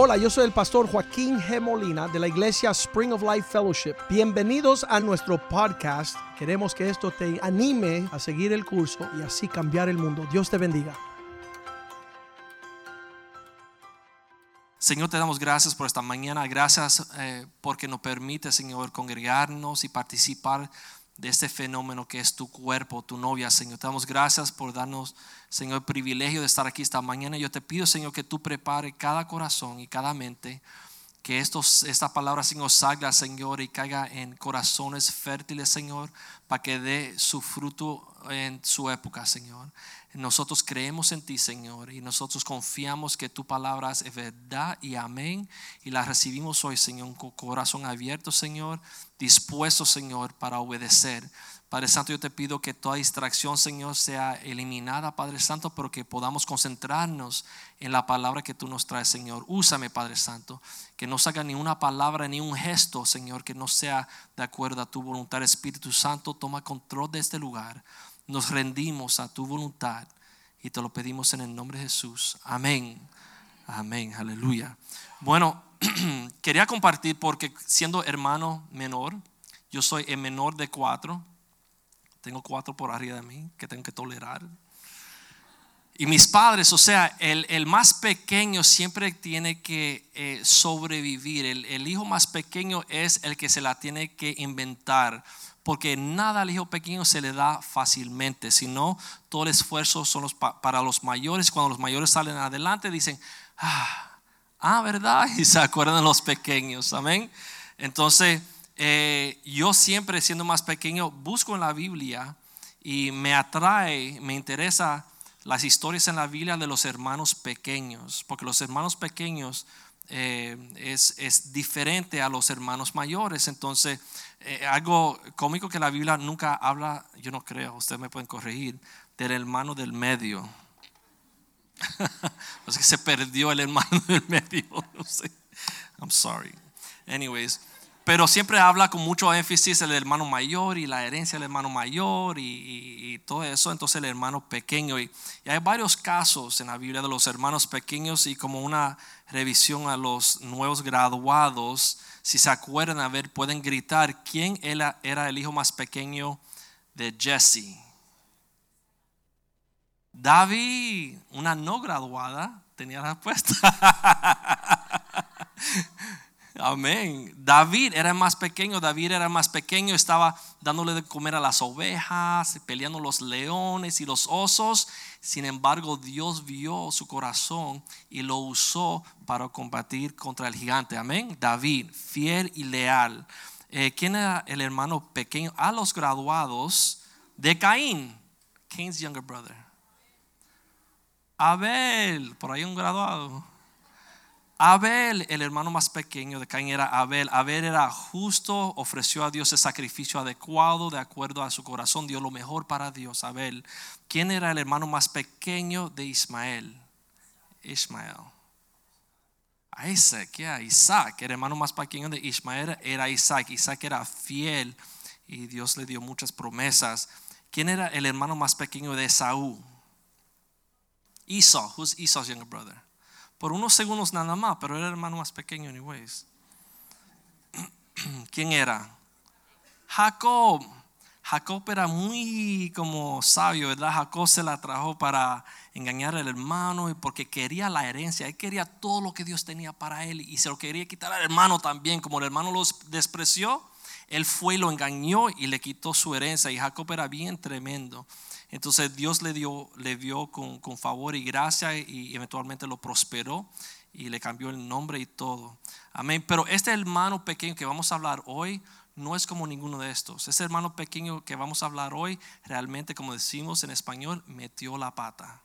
Hola, yo soy el pastor Joaquín G. Molina de la iglesia Spring of Life Fellowship. Bienvenidos a nuestro podcast. Queremos que esto te anime a seguir el curso y así cambiar el mundo. Dios te bendiga. Señor, te damos gracias por esta mañana. Gracias eh, porque nos permite, Señor, congregarnos y participar de este fenómeno que es tu cuerpo, tu novia, Señor. Te damos gracias por darnos, Señor, el privilegio de estar aquí esta mañana. Yo te pido, Señor, que tú prepare cada corazón y cada mente, que estos, esta palabra, Señor, salga, Señor, y caiga en corazones fértiles, Señor, para que dé su fruto en su época, Señor. Nosotros creemos en ti, Señor, y nosotros confiamos que tu palabra es verdad y amén. Y la recibimos hoy, Señor, con corazón abierto, Señor, dispuesto, Señor, para obedecer. Padre Santo, yo te pido que toda distracción, Señor, sea eliminada, Padre Santo, pero que podamos concentrarnos en la palabra que tú nos traes, Señor. Úsame, Padre Santo, que no salga ni una palabra ni un gesto, Señor, que no sea de acuerdo a tu voluntad. Espíritu Santo, toma control de este lugar nos rendimos a tu voluntad y te lo pedimos en el nombre de Jesús. Amén. Amén. Aleluya. Bueno, quería compartir porque siendo hermano menor, yo soy el menor de cuatro. Tengo cuatro por arriba de mí que tengo que tolerar. Y mis padres, o sea, el, más pequeño siempre tiene que eh, sobrevivir. El, el hijo más pequeño es el que se la tiene que inventar porque nada al hijo pequeño se le da fácilmente, sino todo el esfuerzo son los, para los mayores. Cuando los mayores salen adelante, dicen, ah, ah ¿verdad? Y se acuerdan de los pequeños, amén. Entonces, eh, yo siempre siendo más pequeño, busco en la Biblia y me atrae, me interesa las historias en la Biblia de los hermanos pequeños, porque los hermanos pequeños eh, es, es, diferente a los hermanos mayores. Entonces, eh, algo cómico que la Biblia nunca habla, yo no creo, ustedes me pueden corregir, del hermano del medio. es que se perdió el hermano del medio, no sé. I'm sorry. Anyways, pero siempre habla con mucho énfasis el hermano mayor y la herencia del hermano mayor y, todo eso, entonces el hermano pequeño. Y, y, hay varios casos en la Biblia de los hermanos pequeños y como una revisión a los nuevos graduados, si se acuerdan, a ver, pueden gritar, ¿quién era, era el hijo más pequeño de Jesse? David, una no graduada, tenía la respuesta. Amén. David era más pequeño, David era más pequeño, estaba dándole de comer a las ovejas, peleando los leones y los osos. Sin embargo, Dios vio su corazón y lo usó para combatir contra el gigante. Amén. David, fiel y leal. Eh, ¿Quién era el hermano pequeño? A los graduados de Caín, Cain's younger brother. Abel, por ahí un graduado. Abel, el hermano más pequeño de Caín era Abel. Abel era justo, ofreció a Dios el sacrificio adecuado, de acuerdo a su corazón, dio lo mejor para Dios. Abel. ¿Quién era el hermano más pequeño de Ismael? Ismael. Isaac, yeah, Isaac, el hermano más pequeño de Ismael era Isaac. Isaac era fiel y Dios le dio muchas promesas. ¿Quién era el hermano más pequeño de Esaú? Esau. Who's Esau's younger brother? Por unos segundos nada más, pero era el hermano más pequeño, anyways. ¿Quién era? Jacob. Jacob era muy como sabio, ¿verdad? Jacob se la trajo para engañar al hermano porque quería la herencia, él quería todo lo que Dios tenía para él y se lo quería quitar al hermano también. Como el hermano los despreció, él fue y lo engañó y le quitó su herencia. Y Jacob era bien tremendo. Entonces Dios le dio, le vio con, favor y gracia y eventualmente lo prosperó y le cambió el nombre y todo. Amén. Pero este hermano pequeño que vamos a hablar hoy no es como ninguno de estos. Ese hermano pequeño que vamos a hablar hoy realmente, como decimos en español, metió la pata.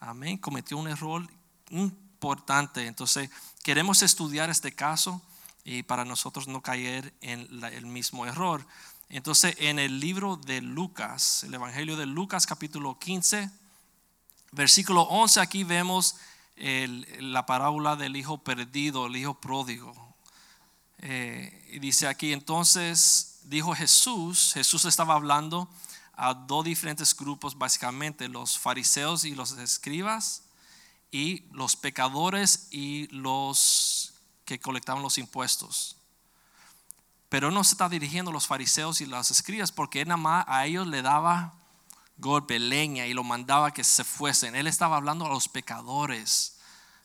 Amén. Cometió un error importante. Entonces queremos estudiar este caso y para nosotros no caer en el mismo error. Entonces, en el libro de Lucas, el Evangelio de Lucas capítulo 15, versículo 11, aquí vemos la parábola del hijo perdido, el hijo pródigo. Eh, y dice aquí, entonces dijo Jesús, Jesús estaba hablando a dos diferentes grupos, básicamente los fariseos y los escribas y los pecadores y los que colectaban los impuestos. Pero no se está dirigiendo a los fariseos y las escribas porque él nada más a ellos le daba golpe, leña y lo mandaba que se fuesen. Él estaba hablando a los pecadores,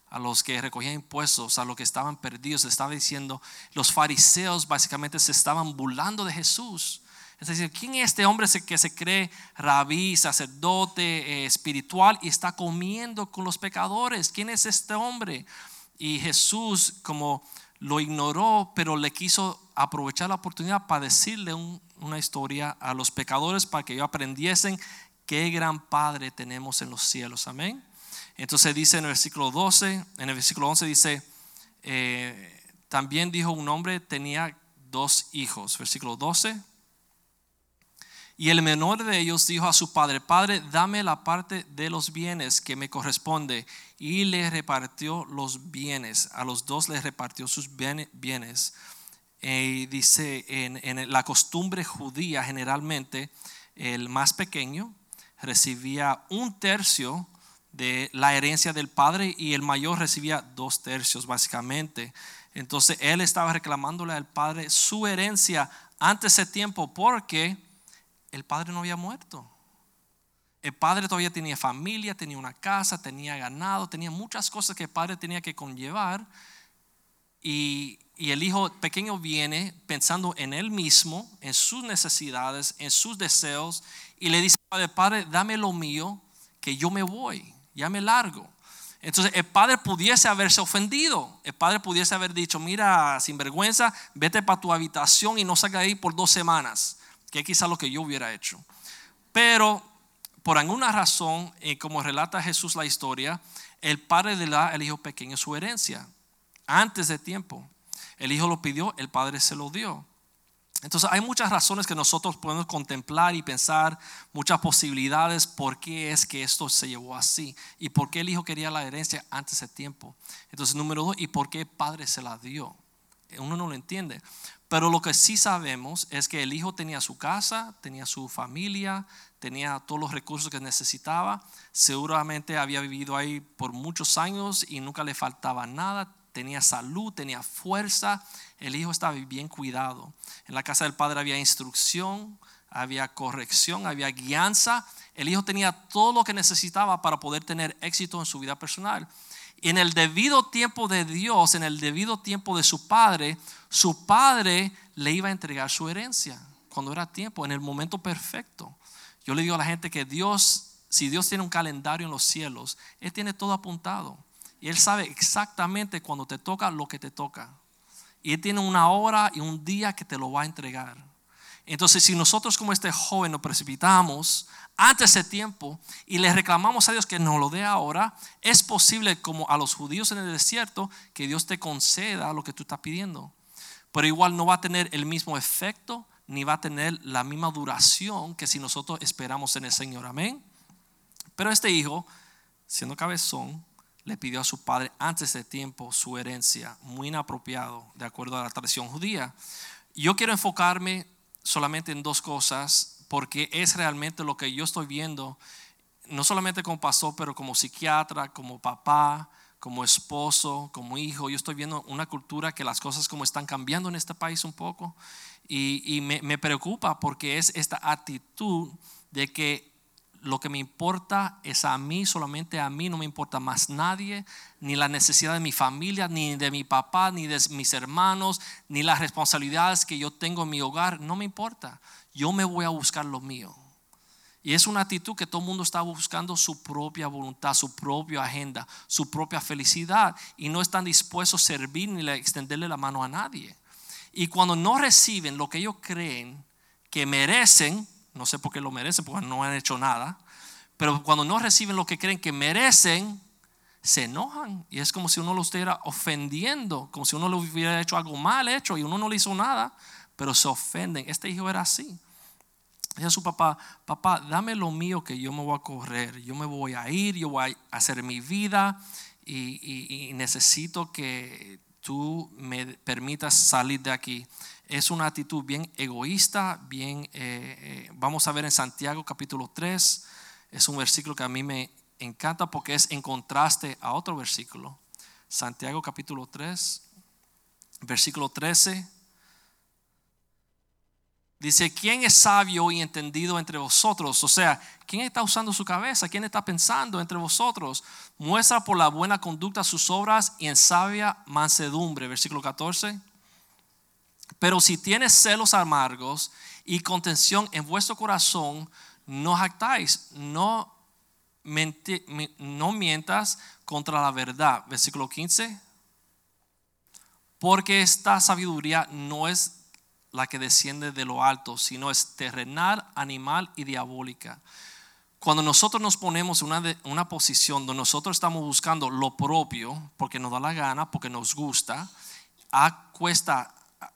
a los que recogían impuestos, a los que estaban perdidos. Estaba diciendo, los fariseos básicamente se estaban burlando de Jesús. Es decir, ¿quién es este hombre que se cree rabí, sacerdote, eh, espiritual y está comiendo con los pecadores? ¿Quién es este hombre? Y Jesús, como lo ignoró, pero le quiso aprovechar la oportunidad para decirle una historia a los pecadores para que ellos aprendiesen qué gran Padre tenemos en los cielos. Amén. Entonces dice en el versículo 12, en el versículo 11 dice, eh, también dijo un hombre tenía dos hijos. Versículo 12. Y el menor de ellos dijo a su padre, Padre, dame la parte de los bienes que me corresponde. Y le repartió los bienes. A los dos les repartió sus bienes. Y dice, en, en la costumbre judía generalmente, el más pequeño recibía un tercio de la herencia del padre y el mayor recibía dos tercios básicamente. Entonces él estaba reclamándole al padre su herencia antes de tiempo porque el padre no había muerto. El padre todavía tenía familia, tenía una casa, tenía ganado, tenía muchas cosas que el padre tenía que conllevar. Y, el hijo pequeño viene pensando en él mismo, en sus necesidades, en sus deseos, y le dice, padre, padre, dame lo mío, que yo me voy, ya me largo. Entonces el padre pudiese haberse ofendido, el padre pudiese haber dicho, mira, sin vergüenza, vete para tu habitación y no salga ahí por dos semanas que es quizá lo que yo hubiera hecho. Pero por alguna razón, eh, como relata Jesús la historia, el padre le da al hijo pequeño su herencia antes de tiempo. El hijo lo pidió, el padre se lo dio. Entonces hay muchas razones que nosotros podemos contemplar y pensar, muchas posibilidades por qué es que esto se llevó así y por qué el hijo quería la herencia antes de tiempo. Entonces número dos, y por qué el padre se la dio. Uno no lo entiende. Pero lo que sí sabemos es que el hijo tenía su casa, tenía su familia, tenía todos los recursos que necesitaba. Seguramente había vivido ahí por muchos años y nunca le faltaba nada. Tenía salud, tenía fuerza. El hijo estaba bien cuidado. En la casa del padre había instrucción, había corrección, había guianza. El hijo tenía todo lo que necesitaba para poder tener éxito en su vida personal. Y en el debido tiempo de Dios, en el debido tiempo de su padre, su padre le iba a entregar su herencia cuando era tiempo, en el momento perfecto. Yo le digo a la gente que Dios, si Dios tiene un calendario en los cielos, Él tiene todo apuntado. Y Él sabe exactamente cuando te toca lo que te toca. Y Él tiene una hora y un día que te lo va a entregar. Entonces, si nosotros como este joven nos precipitamos antes de tiempo y le reclamamos a Dios que nos lo dé ahora, es posible como a los judíos en el desierto que Dios te conceda lo que tú estás pidiendo. Pero igual no va a tener el mismo efecto ni va a tener la misma duración que si nosotros esperamos en el Señor. Amén. Pero este hijo, siendo cabezón, le pidió a su padre antes de tiempo su herencia, muy inapropiado de acuerdo a la tradición judía. Yo quiero enfocarme solamente en dos cosas, porque es realmente lo que yo estoy viendo, no solamente como pastor, pero como psiquiatra, como papá, como esposo, como hijo. Yo estoy viendo una cultura que las cosas como están cambiando en este país un poco y, me, me preocupa porque es esta actitud de que lo que me importa es a mí, solamente a mí, no me importa más nadie, ni la necesidad de mi familia, ni de mi papá, ni de mis hermanos, ni las responsabilidades que yo tengo en mi hogar, no me importa. Yo me voy a buscar lo mío. Y es una actitud que todo el mundo está buscando su propia voluntad, su propia agenda, su propia felicidad y no están dispuestos a servir ni a extenderle la mano a nadie. Y cuando no reciben lo que ellos creen que merecen, no sé por qué lo merecen, porque no han hecho nada. Pero cuando no reciben lo que creen que merecen, se enojan. Y es como si uno lo estuviera ofendiendo, como si uno le hubiera hecho algo mal hecho y uno no le hizo nada, pero se ofenden. Este hijo era así. Dice a su papá, papá, dame lo mío que yo me voy a correr, yo me voy a ir, yo voy a hacer mi vida y, necesito que tú me permitas salir de aquí es una actitud bien egoísta, bien, eh, eh, vamos a ver en Santiago capítulo 3, es un versículo que a mí me encanta porque es en contraste a otro versículo. Santiago capítulo 3, versículo 13. Dice, ¿quién es sabio y entendido entre vosotros? O sea, ¿quién está usando su cabeza? ¿Quién está pensando entre vosotros? Muestra por la buena conducta sus obras y en sabia mansedumbre. Versículo 14. Pero si tienes celos amargos y contención en vuestro corazón, no jactáis, no, no mientas contra la verdad. Versículo 15. Porque esta sabiduría no es la que desciende de lo alto, sino es terrenal, animal y diabólica. Cuando nosotros nos ponemos en una, una posición donde nosotros estamos buscando lo propio, porque nos da la gana, porque nos gusta, a cuesta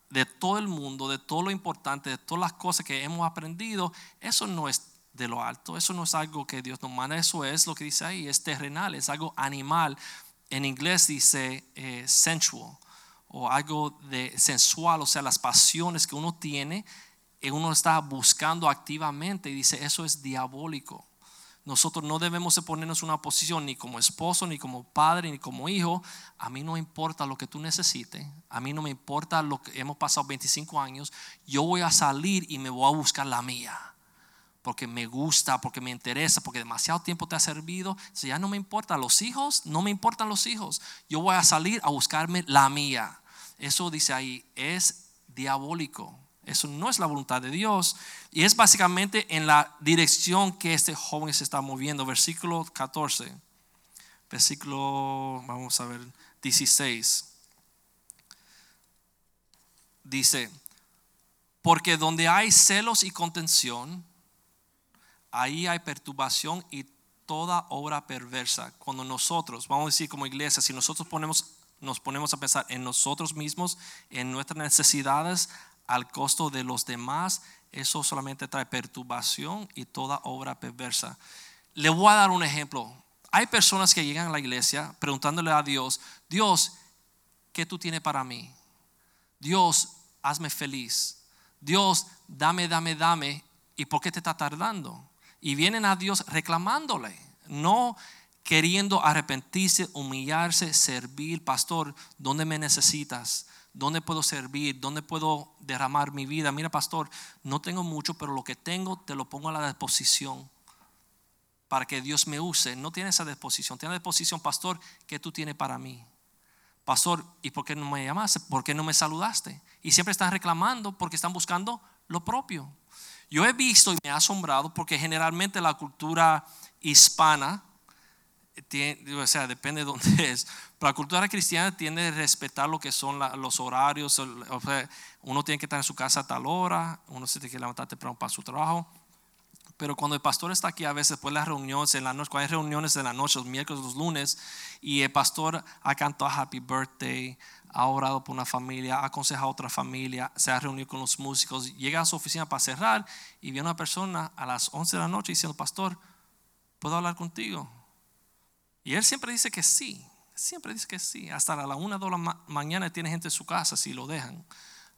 de todo el mundo, de todo lo importante, de todas las cosas que hemos aprendido, eso no es de lo alto, eso no es algo que Dios nos manda, eso es lo que dice ahí, es terrenal, es algo animal. En inglés dice eh, sensual o algo de sensual, o sea, las pasiones que uno tiene, y uno está buscando activamente y dice, eso es diabólico. Nosotros no debemos de ponernos una posición ni como esposo, ni como padre, ni como hijo. A mí no importa lo que tú necesites. A mí no me importa lo que hemos pasado 25 años. Yo voy a salir y me voy a buscar la mía. Porque me gusta, porque me interesa, porque demasiado tiempo te ha servido. Si ya no me importa los hijos, no me importan los hijos. Yo voy a salir a buscarme la mía. Eso dice ahí, es diabólico. Eso no es la voluntad de Dios. Y es básicamente en la dirección que este joven se está moviendo. Versículo 14. Versículo, vamos a ver, 16. Dice, porque donde hay celos y contención, ahí hay perturbación y toda obra perversa. Cuando nosotros, vamos a decir como iglesia, si nosotros ponemos, nos ponemos a pensar en nosotros mismos, en nuestras necesidades, al costo de los demás, eso solamente trae perturbación y toda obra perversa. Le voy a dar un ejemplo. Hay personas que llegan a la iglesia preguntándole a Dios, Dios, ¿qué tú tienes para mí? Dios, hazme feliz. Dios, dame, dame, dame. ¿Y por qué te está tardando? Y vienen a Dios reclamándole, no queriendo arrepentirse, humillarse, servir. Pastor, ¿dónde me necesitas? ¿Dónde puedo servir? ¿Dónde puedo derramar mi vida? Mira, pastor, no tengo mucho, pero lo que tengo te lo pongo a la disposición para que Dios me use. No tiene esa disposición. Tiene la disposición, pastor, que tú tienes para mí. Pastor, ¿y por qué no me llamaste? ¿Por qué no me saludaste? Y siempre están reclamando porque están buscando lo propio. Yo he visto y me ha asombrado porque generalmente la cultura hispana, o sea, depende de dónde es, la cultura cristiana tiende a respetar lo que son los horarios. uno tiene que estar en su casa a tal hora, uno se tiene que levantar temprano para su trabajo. Pero cuando el pastor está aquí, a veces después de las reuniones, en la noche, cuando hay reuniones en la noche, los miércoles, los lunes, y el pastor ha cantado Happy Birthday, ha orado por una familia, ha aconsejado a otra familia, se ha reunido con los músicos, llega a su oficina para cerrar y viene una persona a las 11 de la noche diciendo, pastor, ¿puedo hablar contigo? Y él siempre dice que sí, siempre dice que sí. Hasta a la una de la mañana tiene gente en su casa si lo dejan.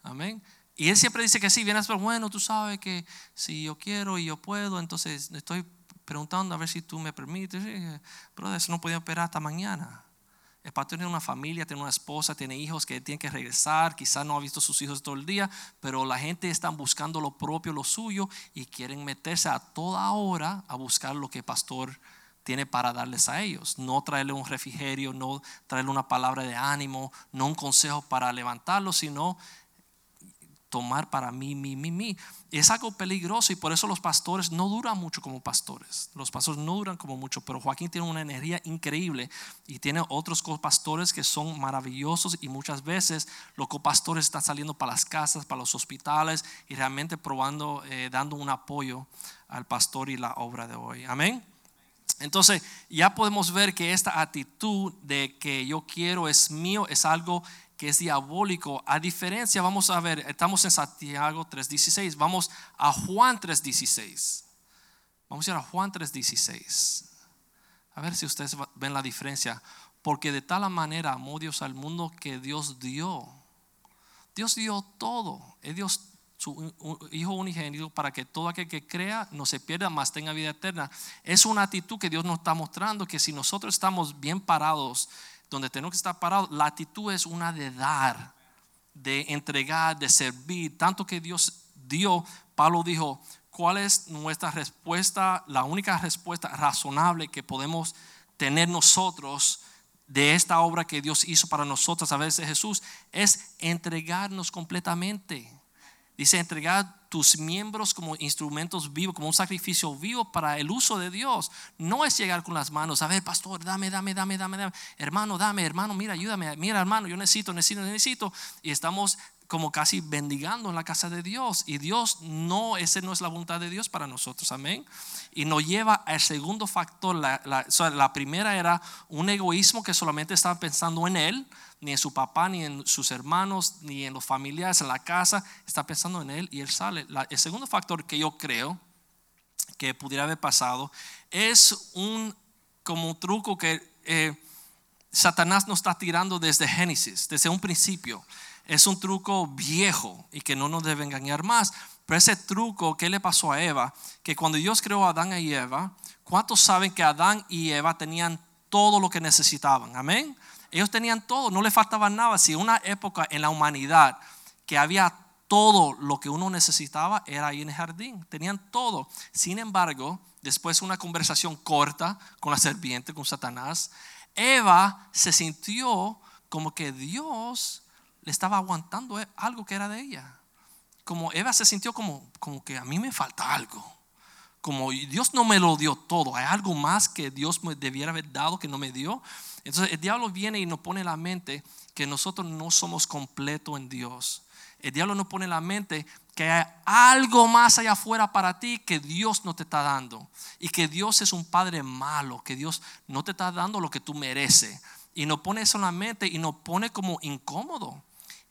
Amén. Y él siempre dice que sí. Viene pero bueno, tú sabes que si yo quiero y yo puedo, entonces estoy preguntando a ver si tú me permites. Pero eso no podía esperar hasta mañana. El pastor tiene una familia, tiene una esposa, tiene hijos que tienen que regresar, quizás no ha visto a sus hijos todo el día, pero la gente está buscando lo propio, lo suyo, y quieren meterse a toda hora a buscar lo que el pastor tiene para darles a ellos. No traerle un refrigerio, no traerle una palabra de ánimo, no un consejo para levantarlo, sino tomar para mí, mí, mí, mí. Es algo peligroso y por eso los pastores no duran mucho como pastores. Los pastores no duran como mucho, pero Joaquín tiene una energía increíble y tiene otros copastores que son maravillosos y muchas veces los copastores están saliendo para las casas, para los hospitales y realmente probando, eh, dando un apoyo al pastor y la obra de hoy. Amén. Entonces ya podemos ver que esta actitud de que yo quiero es mío es algo que es diabólico. A diferencia, vamos a ver, estamos en Santiago 3.16, vamos a Juan 3.16. Vamos a ir a Juan 3.16. A ver si ustedes ven la diferencia. Porque de tal manera amó Dios al mundo que Dios dio. Dios dio todo. Dios su Hijo unigénito para que todo aquel que crea no se pierda, más tenga vida eterna. Es una actitud que Dios nos está mostrando que si nosotros estamos bien parados, donde tenemos que estar parados, la actitud es una de dar, de entregar, de servir, tanto que Dios dio. Pablo dijo, ¿cuál es nuestra respuesta? La única respuesta razonable que podemos tener nosotros de esta obra que Dios hizo para nosotros a de Jesús es entregarnos completamente. Dice entregar tus miembros como instrumentos vivos, como un sacrificio vivo para el uso de Dios. No es llegar con las manos, a ver, pastor, dame, dame, dame, dame, dame. Hermano, dame, hermano, mira, ayúdame. Mira, hermano, yo necesito, necesito, necesito. Y estamos como casi bendigando en la casa de Dios. Y Dios no, esa no es la voluntad de Dios para nosotros, amén. Y nos lleva al segundo factor. La, la, la primera era un egoísmo que solamente estaba pensando en Él, ni en su papá, ni en sus hermanos, ni en los familiares, en la casa. Está pensando en Él y Él sale. El segundo factor que yo creo que pudiera haber pasado es un como un truco que eh, Satanás nos está tirando desde Génesis, desde un principio. Es un truco viejo y que no nos debe engañar más. Pero ese truco, ¿qué le pasó a Eva? Que cuando Dios creó a Adán y Eva, ¿cuántos saben que Adán y Eva tenían todo lo que necesitaban? Amén. Ellos tenían todo, no le faltaba nada. Si una época en la humanidad que había todo lo que uno necesitaba era ahí en el jardín. Tenían todo. Sin embargo, después de una conversación corta con la serpiente, con Satanás, Eva se sintió como que Dios le estaba aguantando algo que era de ella. Como Eva se sintió como, como que a mí me falta algo. Como Dios no me lo dio todo. Hay algo más que Dios me debiera haber dado que no me dio. Entonces el diablo viene y nos pone en la mente que nosotros no somos completos en Dios. El diablo nos pone en la mente que hay algo más allá afuera para ti que Dios no te está dando. Y que Dios es un padre malo, que Dios no te está dando lo que tú mereces. Y nos pone eso en la mente y nos pone como incómodo,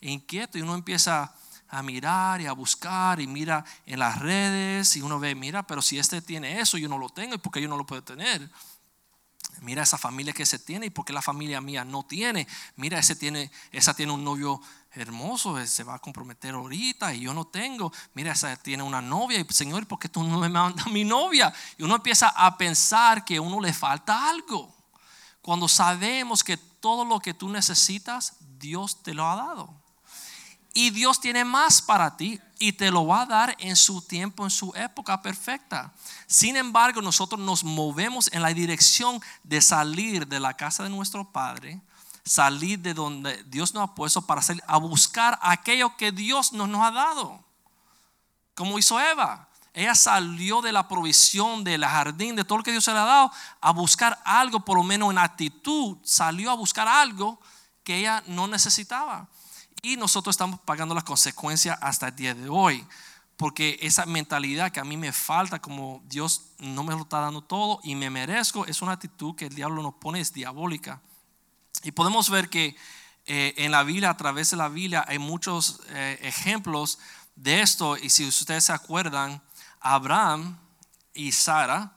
e inquieto. Y uno empieza a mirar y a buscar y mira en las redes y uno ve, mira, pero si este tiene eso, yo no lo tengo y porque yo no lo puedo tener. Mira esa familia que se tiene y porque la familia mía no tiene. Mira, ese tiene, esa tiene un novio hermoso, él se va a comprometer ahorita y yo no tengo. Mira, esa tiene una novia y Señor, ¿por qué tú no me mandas mi novia? Y uno empieza a pensar que a uno le falta algo. Cuando sabemos que todo lo que tú necesitas, Dios te lo ha dado. Y Dios tiene más para ti y te lo va a dar en su tiempo, en su época perfecta. Sin embargo, nosotros nos movemos en la dirección de salir de la casa de nuestro Padre, salir de donde Dios nos ha puesto para salir a buscar aquello que Dios nos, nos ha dado. Como hizo Eva. Ella salió de la provisión del jardín, de todo lo que Dios le ha dado, a buscar algo, por lo menos en actitud, salió a buscar algo que ella no necesitaba. Y nosotros estamos pagando las consecuencias hasta el día de hoy. Porque esa mentalidad que a mí me falta, como Dios no me lo está dando todo y me merezco, es una actitud que el diablo nos pone, es diabólica. Y podemos ver que eh, en la Biblia, a través de la Biblia, hay muchos eh, ejemplos de esto. Y si ustedes se acuerdan, Abraham y Sara,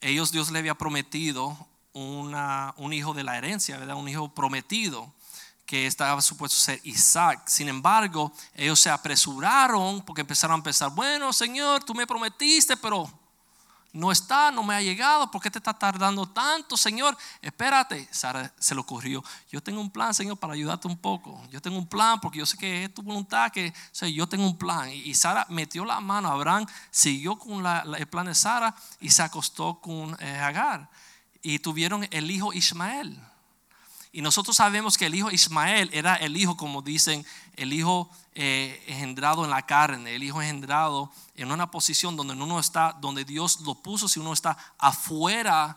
ellos Dios le había prometido una, un hijo de la herencia, ¿verdad? Un hijo prometido que estaba supuesto ser Isaac. Sin embargo, ellos se apresuraron porque empezaron a pensar, bueno, Señor, tú me prometiste, pero no está, no me ha llegado, ¿por qué te está tardando tanto, Señor? Espérate, Sara se le ocurrió, yo tengo un plan, Señor, para ayudarte un poco. Yo tengo un plan porque yo sé que es tu voluntad, que o yo tengo un plan. Y Sara metió la mano, Abraham siguió con la, el plan de Sara y se acostó con eh, Agar. Y tuvieron el hijo Ismael. Y nosotros sabemos que el hijo Ismael era el hijo, como dicen, el hijo eh, engendrado en la carne, el hijo engendrado en una posición donde uno está, donde Dios lo puso, si uno está afuera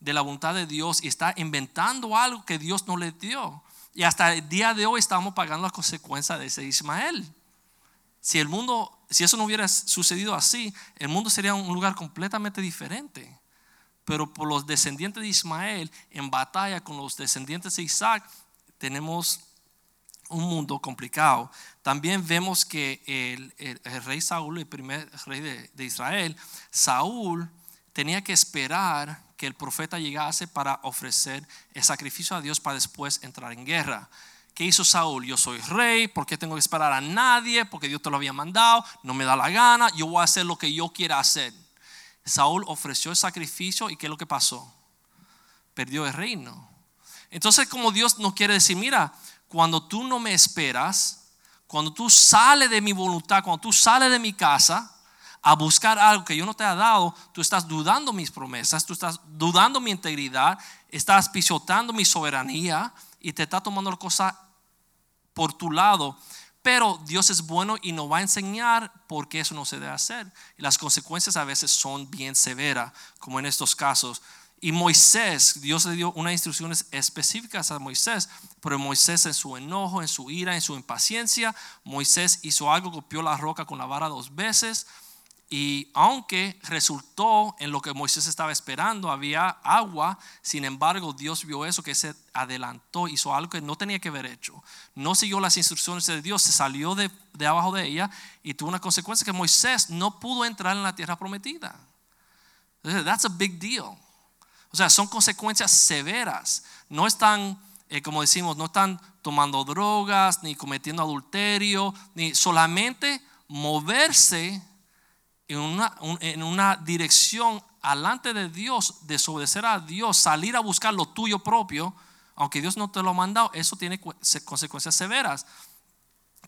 de la voluntad de Dios y está inventando algo que Dios no le dio. Y hasta el día de hoy estamos pagando las consecuencias de ese Ismael. Si el mundo, si eso no hubiera sucedido así, el mundo sería un lugar completamente diferente pero por los descendientes de Ismael en batalla con los descendientes de Isaac tenemos un mundo complicado. También vemos que el, rey Saúl, el primer rey de, de, Israel, Saúl tenía que esperar que el profeta llegase para ofrecer el sacrificio a Dios para después entrar en guerra. ¿qué hizo Saúl? Yo soy rey, ¿por qué tengo que esperar a nadie? Porque Dios te lo había mandado, no me da la gana, yo voy a hacer lo que yo quiera hacer. Saúl ofreció el sacrificio y ¿qué es lo que pasó? Perdió el reino. Entonces como Dios nos quiere decir, mira, cuando tú no me esperas, cuando tú sales de mi voluntad, cuando tú sales de mi casa, a buscar algo que yo no te he dado, tú estás dudando mis promesas, tú estás dudando mi integridad, estás pisotando mi soberanía y te está tomando la cosa por tu lado. Pero Dios es bueno y nos va a enseñar por qué eso no se debe hacer. Y las consecuencias a veces son bien severas, como en estos casos. Y Moisés, Dios le dio unas instrucciones específicas a Moisés, pero Moisés en su enojo, en su ira, en su impaciencia, Moisés hizo algo, copió la roca con la vara dos veces y aunque resultó en lo que Moisés estaba esperando, había agua, sin embargo Dios vio eso que se adelantó, hizo algo que no tenía que haber hecho. No siguió las instrucciones de Dios, se salió de, abajo de ella y tuvo una consecuencia que Moisés no pudo entrar en la tierra prometida. That's a big deal. O sea, son consecuencias severas. No están, eh, como decimos, no están tomando drogas, ni cometiendo adulterio, ni solamente moverse en una, en una dirección alante de Dios, desobedecer a Dios, salir a buscar lo tuyo propio, aunque Dios no te lo ha mandado, eso tiene consecuencias severas.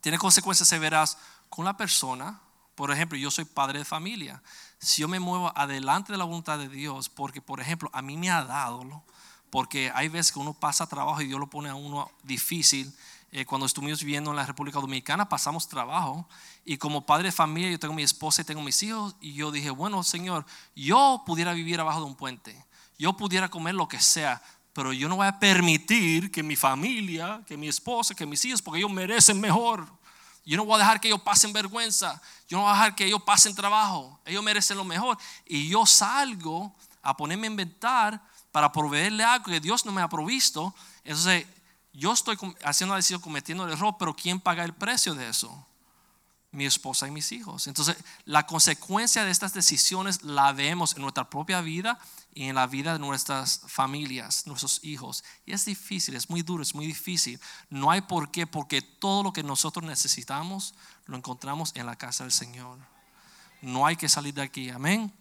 Tiene consecuencias severas con la persona. Por ejemplo, yo soy padre de familia. Si yo me muevo adelante de la voluntad de Dios, porque por ejemplo, a mí me ha dado, porque hay veces que uno pasa trabajo y Dios lo pone a uno difícil eh, cuando estuvimos viviendo en la República Dominicana, pasamos trabajo. Y como padre de familia, yo tengo mi esposa y tengo mis hijos. Y yo dije, bueno, Señor, yo pudiera vivir abajo de un puente. Yo pudiera comer lo que sea. Pero yo no voy a permitir que mi familia, que mi esposa, que mis hijos, porque ellos merecen mejor. Yo no voy a dejar que ellos pasen vergüenza. Yo no voy a dejar que ellos pasen trabajo. Ellos merecen lo mejor. Y yo salgo a ponerme a inventar para proveerle algo que Dios no me ha provisto. Entonces, yo estoy haciendo la decisión, cometiendo el error, pero ¿quién paga el precio de eso? Mi esposa y mis hijos. Entonces, la consecuencia de estas decisiones la vemos en nuestra propia vida y en la vida de nuestras familias, nuestros hijos. Y es difícil, es muy duro, es muy difícil. No hay por qué, porque todo lo que nosotros necesitamos lo encontramos en la casa del Señor. No hay que salir de aquí, amén.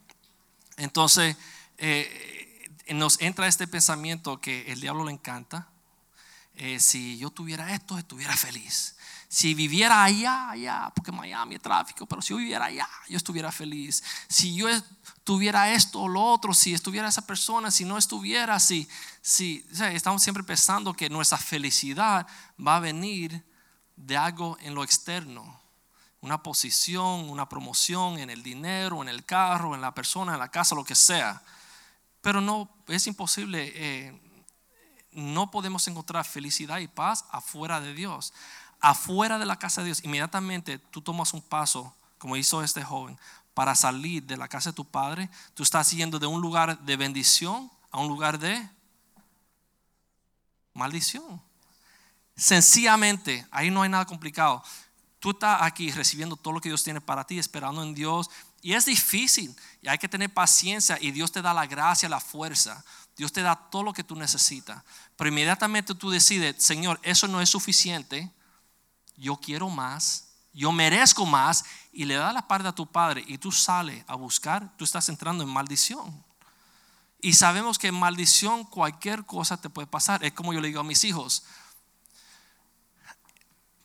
Entonces, eh, nos entra este pensamiento que el diablo le encanta eh, si yo tuviera esto, estuviera feliz. Si viviera allá, allá, porque Miami es tráfico, pero si yo viviera allá, yo estuviera feliz. Si yo tuviera esto o lo otro, si estuviera esa persona, si no estuviera, si, si estamos siempre pensando que nuestra felicidad va a venir de algo en lo externo. Una posición, una promoción en el dinero, en el carro, en la persona, en la casa, lo que sea. Pero no, es imposible. Eh, no podemos encontrar felicidad y paz afuera de Dios. Afuera de la casa de Dios, inmediatamente tú tomas un paso, como hizo este joven, para salir de la casa de tu padre. Tú estás yendo de un lugar de bendición a un lugar de maldición. Sencillamente, ahí no hay nada complicado. Tú estás aquí recibiendo todo lo que Dios tiene para ti, esperando en Dios. Y es difícil, y hay que tener paciencia, y Dios te da la gracia, la fuerza. Dios te da todo lo que tú necesitas. Pero inmediatamente tú decides, Señor, eso no es suficiente. Yo quiero más. Yo merezco más. Y le das la parte a tu padre y tú sales a buscar, tú estás entrando en maldición. Y sabemos que en maldición cualquier cosa te puede pasar. Es como yo le digo a mis hijos,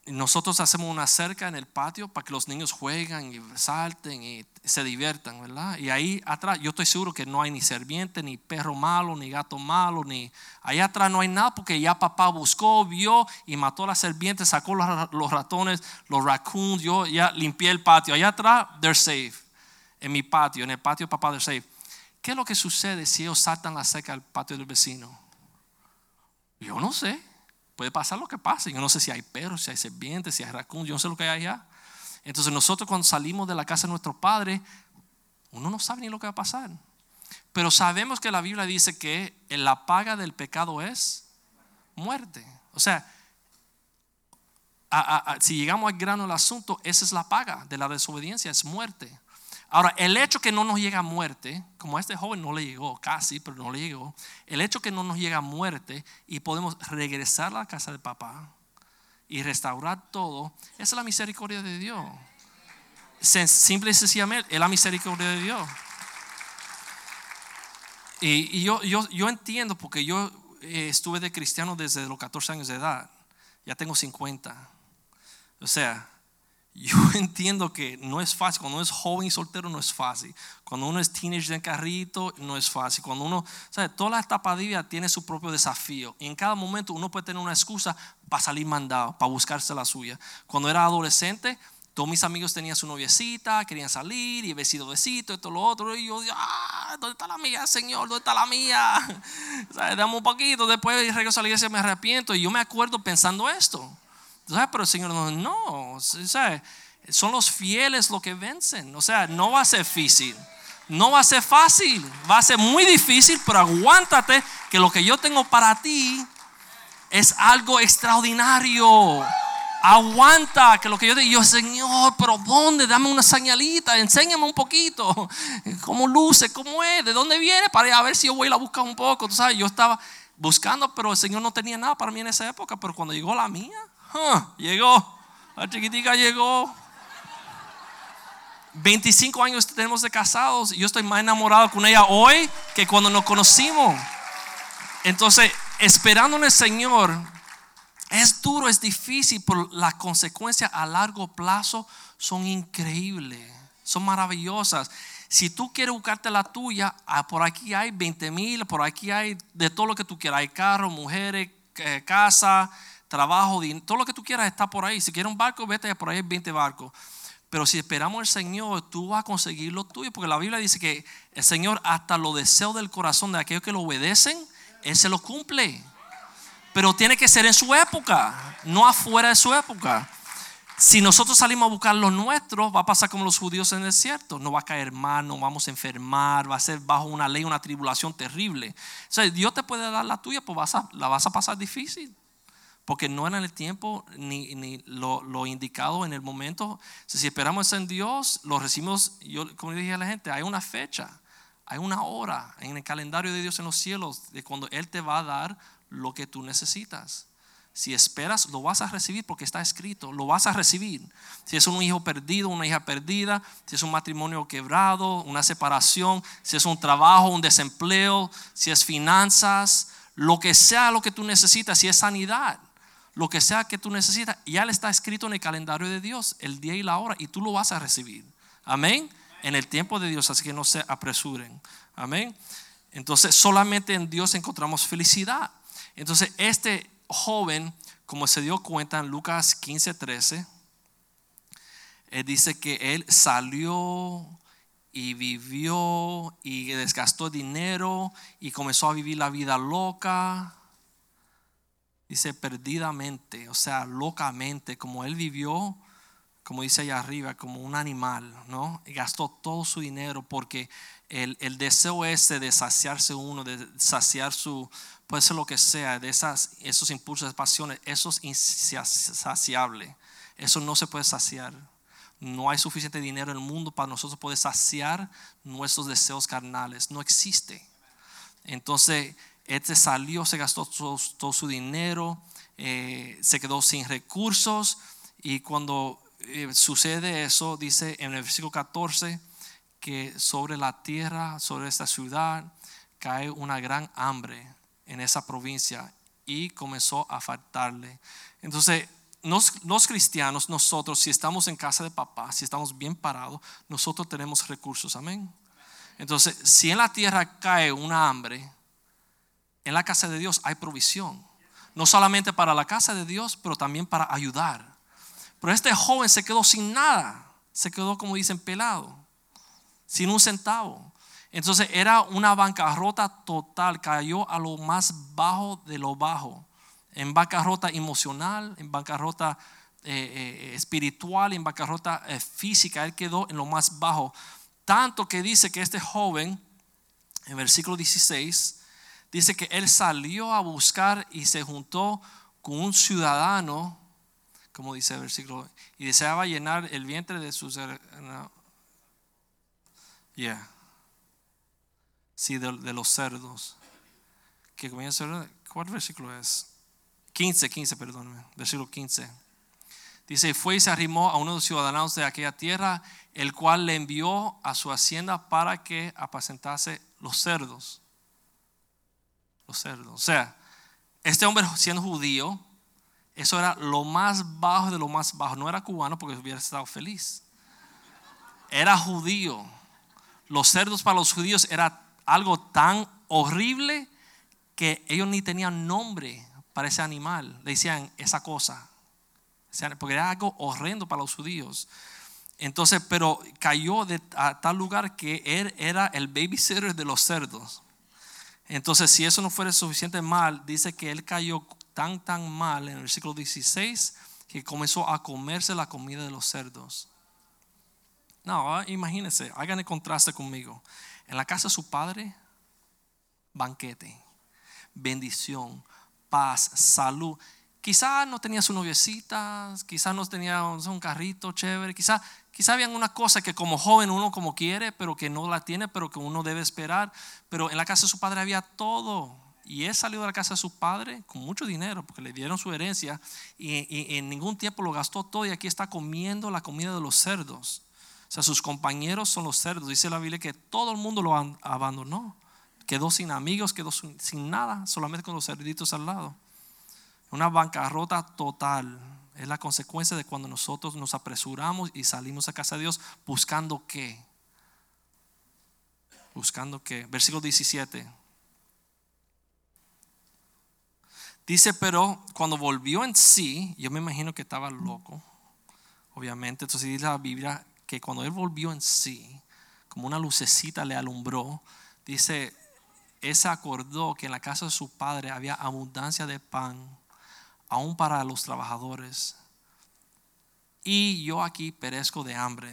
nosotros hacemos una cerca en el patio para que los niños jueguen y salten y se diviertan, ¿verdad? Y ahí atrás, yo estoy seguro que no hay ni serviente, ni perro malo, ni gato malo, ni ahí atrás no hay nada porque ya papá buscó, vio y mató a la serpiente, sacó los, ratones, los raccoons, yo ya limpié el patio. Allá atrás, they're safe. En mi patio, en el patio papá, they're safe. ¿Qué es lo que sucede si ellos saltan la cerca del patio del vecino? Yo no sé. Puede pasar lo que pase. Yo no sé si hay perros, si hay serpientes, si hay raccoons, yo no sé lo que hay allá. Entonces nosotros cuando salimos de la casa de nuestro padre, uno no sabe ni lo que va a pasar. Pero sabemos que la Biblia dice que la paga del pecado es muerte. O sea, si llegamos al grano del asunto, esa es la paga de la desobediencia, es muerte. Ahora, el hecho que no nos llega a muerte, como a este joven no le llegó, casi, pero no le llegó, el hecho que no nos llega a muerte y podemos regresar a la casa de papá, y restaurar todo, es la misericordia de Dios. Simple y sencillamente, es la misericordia de Dios. Y, yo, yo, yo, entiendo porque yo eh, estuve de cristiano desde los 14 años de edad, ya tengo 50. O sea, yo entiendo que no es fácil. Cuando uno es joven y soltero no es fácil. Cuando uno es teenager en carrito no es fácil. Cuando uno, ¿sabe? Toda la etapa de vida tiene su propio desafío. Y en cada momento uno puede tener una excusa para salir mandado, para buscarse la suya. Cuando era adolescente, todos mis amigos tenían su noviecita, querían salir y vestido besito, esto, lo otro. Y yo, ah, ¿dónde está la mía, Señor? ¿Dónde está la mía? ¿Sabe? Dame un poquito. Después regreso a la iglesia y me arrepiento. Y yo me acuerdo pensando esto. Pero el Señor no, no, son los fieles los que vencen. O sea, no va a ser difícil. No va a ser fácil, va a ser muy difícil, pero aguántate que lo que yo tengo para ti es algo extraordinario. Aguanta que lo que yo digo, yo, Señor, pero ¿dónde? Dame una señalita, enséñame un poquito. ¿Cómo luce? ¿Cómo es? ¿De dónde viene? Para ver si yo voy a buscar un poco. Tú sabes, yo estaba buscando, pero el Señor no tenía nada para mí en esa época. Pero cuando llegó la mía, llegó, la chiquitica llegó. 25 años tenemos de casados y yo estoy más enamorado con ella hoy que cuando nos conocimos. Entonces, esperando en el Señor, es duro, es difícil, pero las consecuencias a largo plazo son increíbles, son maravillosas. Si tú quieres buscarte la tuya, ah, por aquí hay 20 mil, por aquí hay de todo lo que tú quieras. Hay carros, mujeres, eh, casa, trabajo, todo lo que tú quieras está por ahí. Si quieres un barco, vete por ahí 20 barcos. Pero si esperamos al Señor, tú vas a conseguir lo tuyo, porque la Biblia dice que el Señor hasta los deseos del corazón de aquellos que lo obedecen, Él se lo cumple. Pero tiene que ser en su época, no afuera de su época. Si nosotros salimos a buscar lo nuestro, va a pasar como los judíos en el desierto. No va a caer mal, no vamos a enfermar, va a ser bajo una ley, una tribulación terrible. O sea, Dios te puede dar la tuya, pues vas a, la vas a pasar difícil porque no era el tiempo ni, ni lo, indicado en el momento. Si esperamos en Dios, lo recibimos, yo como dije a la gente, hay una fecha, hay una hora en el calendario de Dios en los cielos de cuando Él te va a dar lo que tú necesitas. Si esperas, lo vas a recibir porque está escrito, lo vas a recibir. Si es un hijo perdido, una hija perdida, si es un matrimonio quebrado, una separación, si es un trabajo, un desempleo, si es finanzas, lo que sea lo que tú necesitas, si es sanidad lo que sea que tú necesitas, ya le está escrito en el calendario de Dios, el día y la hora, y tú lo vas a recibir. Amén. En el tiempo de Dios, así que no se apresuren. Amén. Entonces, solamente en Dios encontramos felicidad. Entonces, este joven, como se dio cuenta en Lucas 15, 13, él dice que él salió y vivió y desgastó dinero y comenzó a vivir la vida loca dice perdidamente, o sea, locamente, como él vivió, como dice allá arriba, como un animal, ¿no? Y gastó todo su dinero porque el, deseo ese de saciarse uno, de saciar su, puede ser lo que sea, de esas, esos impulsos, de pasiones, eso es insaciable. Eso no se puede saciar. No hay suficiente dinero en el mundo para nosotros poder saciar nuestros deseos carnales. No existe. Entonces, este salió, se gastó todo, su dinero, eh, se quedó sin recursos y cuando eh, sucede eso, dice en el versículo 14 que sobre la tierra, sobre esta ciudad, cae una gran hambre en esa provincia y comenzó a faltarle. Entonces, los, cristianos, nosotros, si estamos en casa de papá, si estamos bien parados, nosotros tenemos recursos, amén. Entonces, si en la tierra cae una hambre, en la casa de Dios hay provisión. No solamente para la casa de Dios, pero también para ayudar. Pero este joven se quedó sin nada. Se quedó, como dicen, pelado. Sin un centavo. Entonces era una bancarrota total. Cayó a lo más bajo de lo bajo. En bancarrota emocional, en bancarrota eh, eh, espiritual, en bancarrota eh, física. Él quedó en lo más bajo. Tanto que dice que este joven, en versículo 16, dice que él salió a buscar y se juntó con un ciudadano, como dice el versículo, y deseaba llenar el vientre de sus... No. Yeah. Sí, de, los cerdos. Que comienza, ¿Cuál versículo es? 15, 15, perdón, versículo 15. Dice, fue y se arrimó a uno de los ciudadanos de aquella tierra, el cual le envió a su hacienda para que apacentase los cerdos. Los cerdos. O sea, este hombre siendo judío, eso era lo más bajo de lo más bajo. No era cubano porque hubiera estado feliz. Era judío. Los cerdos para los judíos era algo tan horrible que ellos ni tenían nombre para ese animal. Le decían esa cosa. Porque era algo horrendo para los judíos. Entonces, pero cayó de, a tal lugar que él era el babysitter de los cerdos. Entonces, si eso no fuera suficiente mal, dice que él cayó tan, tan mal en el versículo 16 que comenzó a comerse la comida de los cerdos. No, ah, imagínense, hagan contraste conmigo. En la casa de su padre, banquete, bendición, paz, salud. Quizá no tenía su noviecita, quizá no tenía un carrito chévere, quizá, quizá había una cosa que como joven uno como quiere, pero que no la tiene, pero que uno debe esperar. Pero en la casa de su padre había todo. Y él salió de la casa de su padre con mucho dinero, porque le dieron su herencia, y, en ningún tiempo lo gastó todo, y aquí está comiendo la comida de los cerdos. O sea, sus compañeros son los cerdos. Dice la Biblia que todo el mundo lo abandonó. Quedó sin amigos, quedó sin nada, solamente con los cerditos al lado. Una bancarrota total. Es la consecuencia de cuando nosotros nos apresuramos y salimos a casa de Dios buscando qué. Buscando qué. Versículo 17. Dice, pero cuando volvió en sí, yo me imagino que estaba loco, obviamente. Entonces dice la Biblia que cuando él volvió en sí, como una lucecita le alumbró, dice, él se acordó que en la casa de su padre había abundancia de pan, aún para los trabajadores. Y yo aquí perezco de hambre,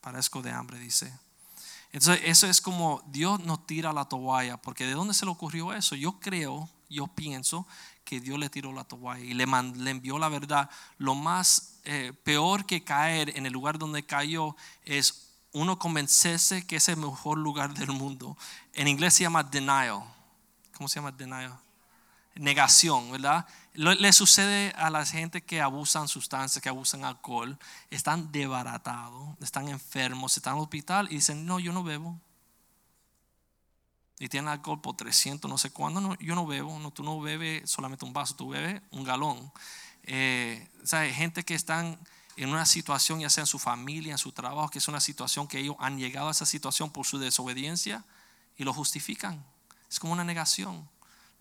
parezco de hambre, dice. Entonces, eso es como Dios nos tira la toalla, porque ¿de dónde se le ocurrió eso? Yo creo, yo pienso que Dios le tiró la toalla y le, le envió la verdad. Lo más eh, peor que caer en el lugar donde cayó es uno convencerse que es el mejor lugar del mundo. En inglés se llama denial. ¿Cómo se llama denial? Negación, ¿verdad? Le sucede a la gente que abusan sustancias, que abusan alcohol, están desbaratados, están enfermos, están en el hospital y dicen, no, yo no bebo y tienen alcohol por 300, no sé cuándo, no, yo no bebo, no, tú no bebes solamente un vaso, tú bebes un galón. Eh, hay gente que están en una situación, ya sea en su familia, en su trabajo, que es una situación que ellos han llegado a esa situación por su desobediencia y lo justifican. Es como una negación.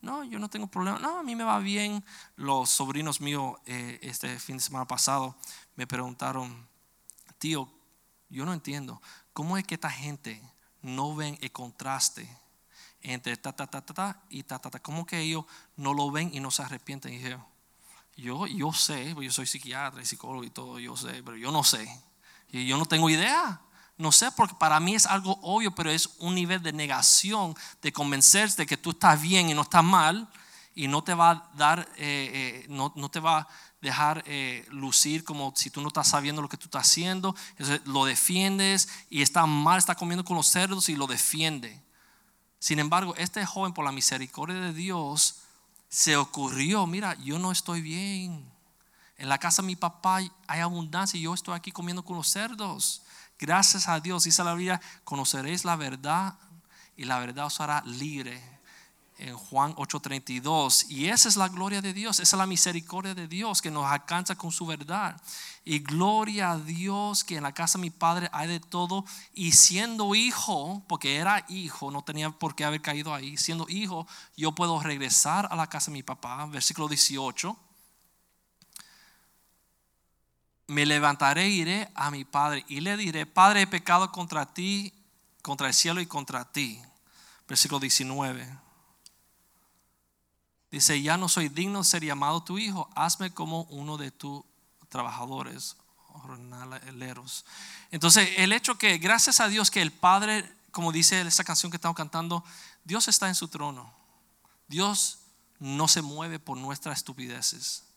No, yo no tengo problema. No, a mí me va bien. Los sobrinos míos eh, este fin de semana pasado me preguntaron, tío, yo no entiendo, ¿cómo es que esta gente no ven el contraste entre ta, ta, ta, ta, ta y ta, ta, ta. ¿Cómo que ellos no lo ven y no se arrepienten? Dije, yo, yo sé, yo soy psiquiatra y psicólogo y todo, yo sé, pero yo no sé. Y yo no tengo idea. No sé, porque para mí es algo obvio, pero es un nivel de negación, de convencerse de que tú estás bien y no estás mal, y no te va a dar, eh, eh, no, no, te va a dejar eh, lucir como si tú no estás sabiendo lo que tú estás haciendo. Entonces, lo defiendes y está mal, está comiendo con los cerdos y lo defiende. Sin embargo, este joven por la misericordia de Dios se ocurrió, mira, yo no estoy bien. En la casa de mi papá hay abundancia y yo estoy aquí comiendo con los cerdos. Gracias a Dios, dice la Biblia, conoceréis la verdad y la verdad os hará libre en Juan 8:32. Y esa es la gloria de Dios, esa es la misericordia de Dios que nos alcanza con su verdad. Y gloria a Dios que en la casa de mi padre hay de todo. Y siendo hijo, porque era hijo, no tenía por qué haber caído ahí, siendo hijo, yo puedo regresar a la casa de mi papá. Versículo 18. Me levantaré, iré a mi padre y le diré, Padre, he pecado contra ti, contra el cielo y contra ti. Versículo 19. Dice, ya no soy digno de ser llamado tu hijo, hazme como uno de tus trabajadores, Entonces, el hecho que, gracias a Dios que el Padre, como dice esa canción que estamos cantando, Dios está en su trono. Dios no se mueve por nuestras estupideces.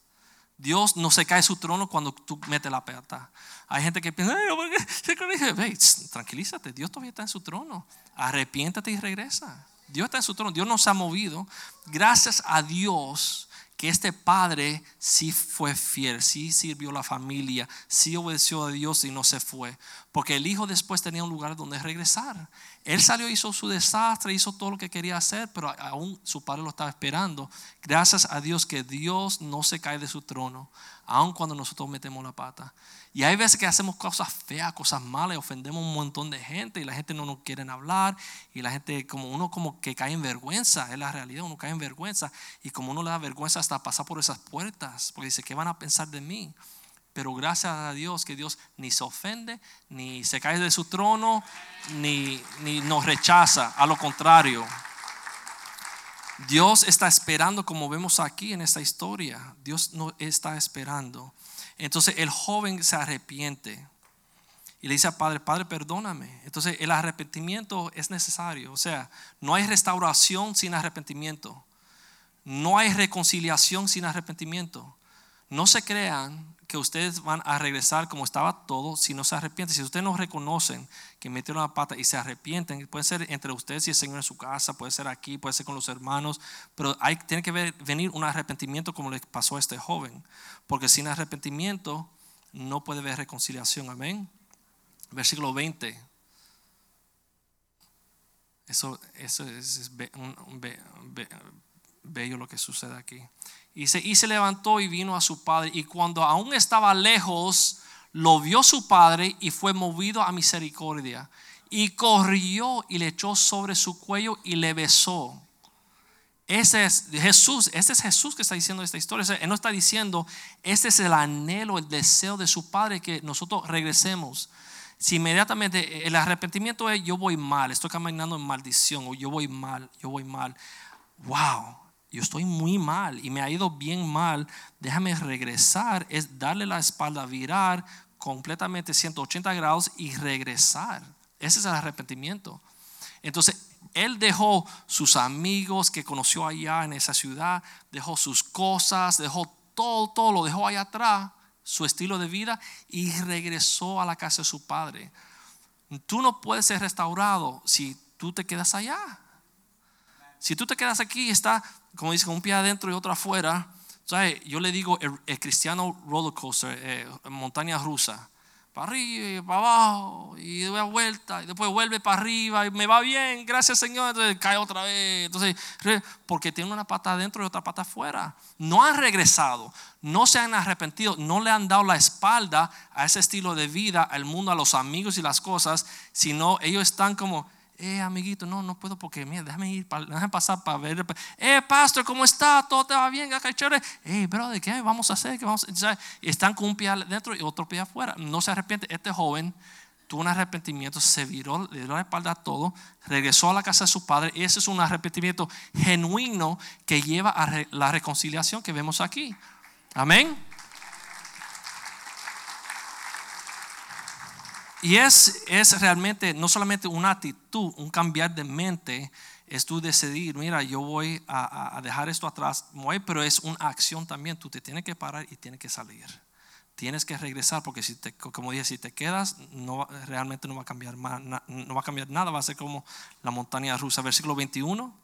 Dios no se cae su trono cuando tú metes la pata. Hay gente que piensa, tranquilízate, Dios todavía está en su trono. Arrepiéntate y regresa. Dios está en su trono, Dios nos ha movido. Gracias a Dios que este padre sí fue fiel, sí sirvió a la familia, sí obedeció a Dios y no se fue. Porque el hijo después tenía un lugar donde regresar. Él salió, hizo su desastre, hizo todo lo que quería hacer, pero aún su padre lo estaba esperando. Gracias a Dios que Dios no se cae de su trono, aun cuando nosotros metemos la pata. Y hay veces que hacemos cosas feas, cosas malas, ofendemos un montón de gente y la gente no nos quiere hablar y la gente como uno como que cae en vergüenza, es la realidad, uno cae en vergüenza y como uno le da vergüenza hasta pasar por esas puertas, porque dice, ¿qué van a pensar de mí? Pero gracias a Dios que Dios ni se ofende, ni se cae de su trono, ni, ni nos rechaza, a lo contrario. Dios está esperando, como vemos aquí en esta historia, Dios no está esperando entonces el joven se arrepiente y le dice al padre, padre, perdóname. Entonces el arrepentimiento es necesario. O sea, no hay restauración sin arrepentimiento. No hay reconciliación sin arrepentimiento. No se crean que ustedes van a regresar como estaba todo si no se arrepienten. Si ustedes no reconocen que metieron la pata y se arrepienten, puede ser entre ustedes y el Señor en su casa, puede ser aquí, puede ser con los hermanos, pero hay, tiene que venir un arrepentimiento como le pasó a este joven, porque sin arrepentimiento no puede haber reconciliación. Amén. Versículo 20. Eso, eso es bello lo que sucede aquí. Y se, y se levantó y vino a su padre. Y cuando aún estaba lejos, lo vio su padre y fue movido a misericordia. Y corrió y le echó sobre su cuello y le besó. Ese es Jesús, ese es Jesús que está diciendo esta historia. Él no está diciendo, este es el anhelo, el deseo de su Padre que nosotros regresemos. Si inmediatamente el arrepentimiento es yo voy mal, estoy caminando en maldición, o yo voy mal, yo voy mal. Wow, yo estoy muy mal y me ha ido bien mal, déjame regresar, es darle la espalda, virar completamente 180 grados y regresar. Ese es el arrepentimiento. Entonces, él dejó sus amigos que conoció allá en esa ciudad, dejó sus cosas, dejó todo, todo lo dejó allá atrás, su estilo de vida, y regresó a la casa de su padre. Tú no puedes ser restaurado si tú te quedas allá. Si tú te quedas aquí y está como dice, un pie adentro y otro afuera. Yo le digo el, cristiano roller coaster, eh, montaña rusa. Para arriba y para abajo, y da vuelta, y después vuelve para arriba, y me va bien, gracias Señor, entonces cae otra vez. Entonces, porque tiene una pata adentro y otra pata afuera. No han regresado, no se han arrepentido, no le han dado la espalda a ese estilo de vida, al mundo, a los amigos y las cosas, sino ellos están como, eh, amiguito, no, no puedo porque, mira, déjame ir, déjame pasar para ver. Eh, pastor, ¿cómo está? ¿Todo te va bien? Eh, brother, ¿qué vamos a hacer? ¿Qué vamos a Están con un pie adentro y otro pie afuera. No se arrepiente. Este joven tuvo un arrepentimiento, se viró, le dio la espalda a todo, regresó a la casa de su padre. Ese es un arrepentimiento genuino que lleva a la reconciliación que vemos aquí. Amén. Y es, es realmente no solamente una actitud, un cambiar de mente, es tú decidir, mira, yo voy a, dejar esto atrás, pero es una acción también, tú te tienes que parar y tienes que salir. Tienes que regresar porque si te, como dije, si te quedas, no, realmente no va a cambiar no va a cambiar nada, va a ser como la montaña rusa. Versículo 21.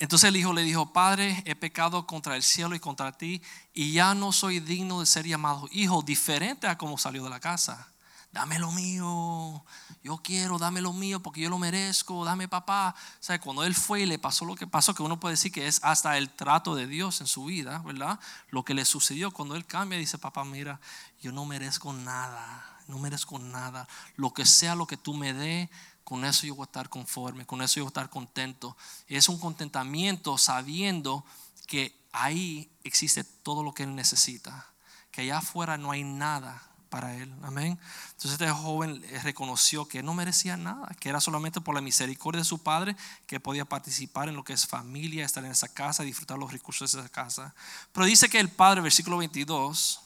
Entonces el hijo le dijo, Padre, he pecado contra el cielo y contra ti, y ya no soy digno de ser llamado hijo, diferente a como salió de la casa. Dame lo mío, yo quiero, dame lo mío porque yo lo merezco, dame papá. O sea, cuando él fue y le pasó lo que pasó, que uno puede decir que es hasta el trato de Dios en su vida, ¿verdad? Lo que le sucedió cuando él cambia, dice, papá, mira, yo no merezco nada, no merezco nada. Lo que sea lo que tú me dé, con eso yo voy a estar conforme, con eso yo voy a estar contento. Es un contentamiento sabiendo que ahí existe todo lo que él necesita, que allá afuera no hay nada para él. Amén. Entonces este joven reconoció que no merecía nada, que era solamente por la misericordia de su padre que podía participar en lo que es familia, estar en esa casa, disfrutar los recursos de esa casa. Pero dice que el padre, versículo 22,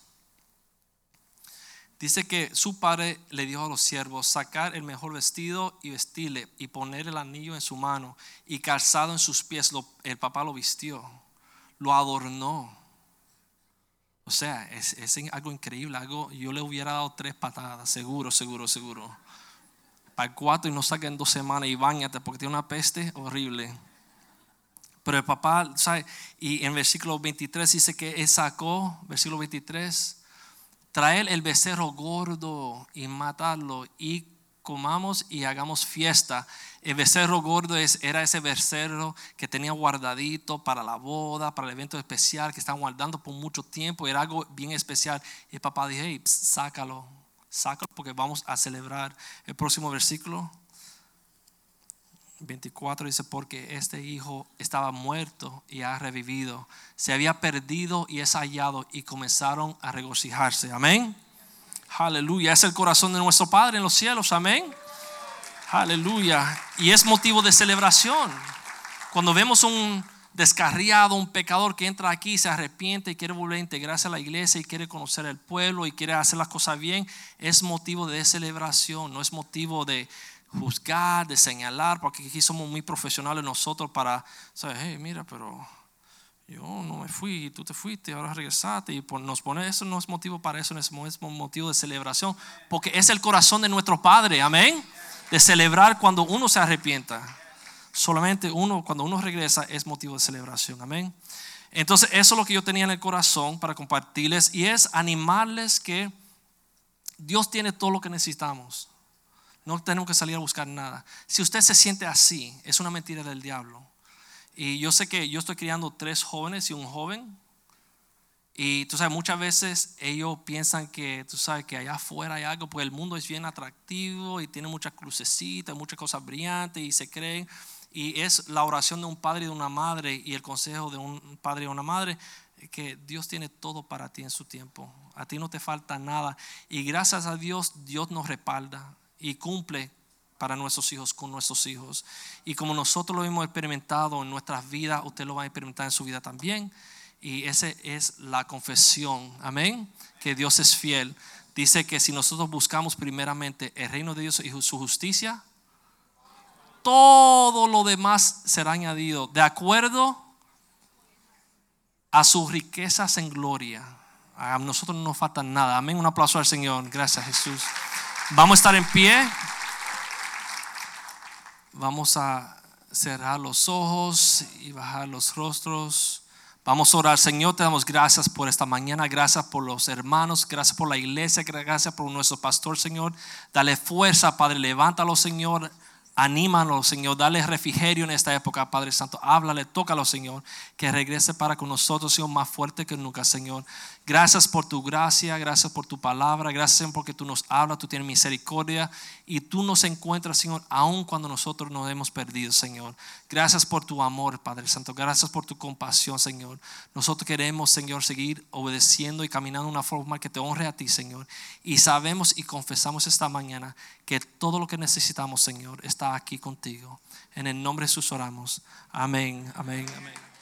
Dice que su padre le dijo a los siervos, sacar el mejor vestido y vestirle y poner el anillo en su mano y calzado en sus pies. el papá lo vistió, lo adornó. O sea, es, algo increíble, algo, yo le hubiera dado tres patadas, seguro, seguro, seguro. Para cuatro y no saquen dos semanas y bañate porque tiene una peste horrible. Pero el papá, ¿sabe? Y en versículo 23 dice que él sacó, versículo 23, traer el becerro gordo y matarlo y comamos y hagamos fiesta. El becerro gordo es, era ese becerro que tenía guardadito para la boda, para el evento especial, que estaban guardando por mucho tiempo, era algo bien especial. Y el papá dijo, hey, sácalo, sácalo porque vamos a celebrar. El próximo versículo. 24 dice, porque este hijo estaba muerto y ha revivido, se había perdido y es hallado y comenzaron a regocijarse. Amén. Aleluya. Es el corazón de nuestro Padre en los cielos. Amén. Aleluya. Y es motivo de celebración. Cuando vemos un descarriado, un pecador que entra aquí, se arrepiente y quiere volver a integrarse a la iglesia y quiere conocer el pueblo y quiere hacer las cosas bien, es motivo de celebración, no es motivo de juzgar, de señalar, porque aquí somos muy profesionales nosotros para, ¿sabes? Hey, mira, pero yo no me fui, tú te fuiste, ahora regresaste y nos pone eso no es motivo para eso, es motivo de celebración, porque es el corazón de nuestro Padre, amén, de celebrar cuando uno se arrepienta. Solamente uno, cuando uno regresa, es motivo de celebración, amén. Entonces, eso es lo que yo tenía en el corazón para compartirles y es animarles que Dios tiene todo lo que necesitamos. No tenemos que salir a buscar nada. Si usted se siente así, es una mentira del diablo. Y yo sé que yo estoy criando tres jóvenes y un joven. Y tú sabes, muchas veces ellos piensan que, tú sabes, que allá afuera hay algo, porque el mundo es bien atractivo y tiene muchas crucecitas, muchas cosas brillantes y se creen. Y es la oración de un padre y de una madre y el consejo de un padre y una madre que Dios tiene todo para ti en su tiempo. A ti no te falta nada. Y gracias a Dios, Dios nos respalda y cumple para nuestros hijos con nuestros hijos. Y como nosotros lo hemos experimentado en nuestras vidas, usted lo va a experimentar en su vida también. Y esa es la confesión, amén, que Dios es fiel. Dice que si nosotros buscamos primeramente el reino de Dios y su justicia, todo lo demás será añadido de acuerdo a sus riquezas en gloria. A nosotros no nos falta nada. Amén. Un aplauso al Señor. Gracias Jesús. Vamos a estar en pie. Vamos a cerrar los ojos y bajar los rostros. Vamos a orar, Señor, te damos gracias por esta mañana, gracias por los hermanos, gracias por la iglesia, gracias por nuestro pastor, Señor. Dale fuerza, Padre, levántalo, Señor. Anímalo, Señor. Dale refrigerio en esta época, Padre Santo. Háblale, tócalo, Señor. Que regrese para con nosotros, Señor, más fuerte que nunca, Señor. Gracias por tu gracia, gracias por tu palabra, gracias porque tú nos hablas, tú tienes misericordia y tú nos encuentras, Señor, aun cuando nosotros nos hemos perdido, Señor. Gracias por tu amor, Padre Santo. Gracias por tu compasión, Señor. Nosotros queremos, Señor, seguir obedeciendo y caminando de una forma que te honre a ti, Señor. Y sabemos y confesamos esta mañana que todo lo que necesitamos, Señor, está aquí contigo. En el nombre de Jesús oramos. Amén, amén, amén.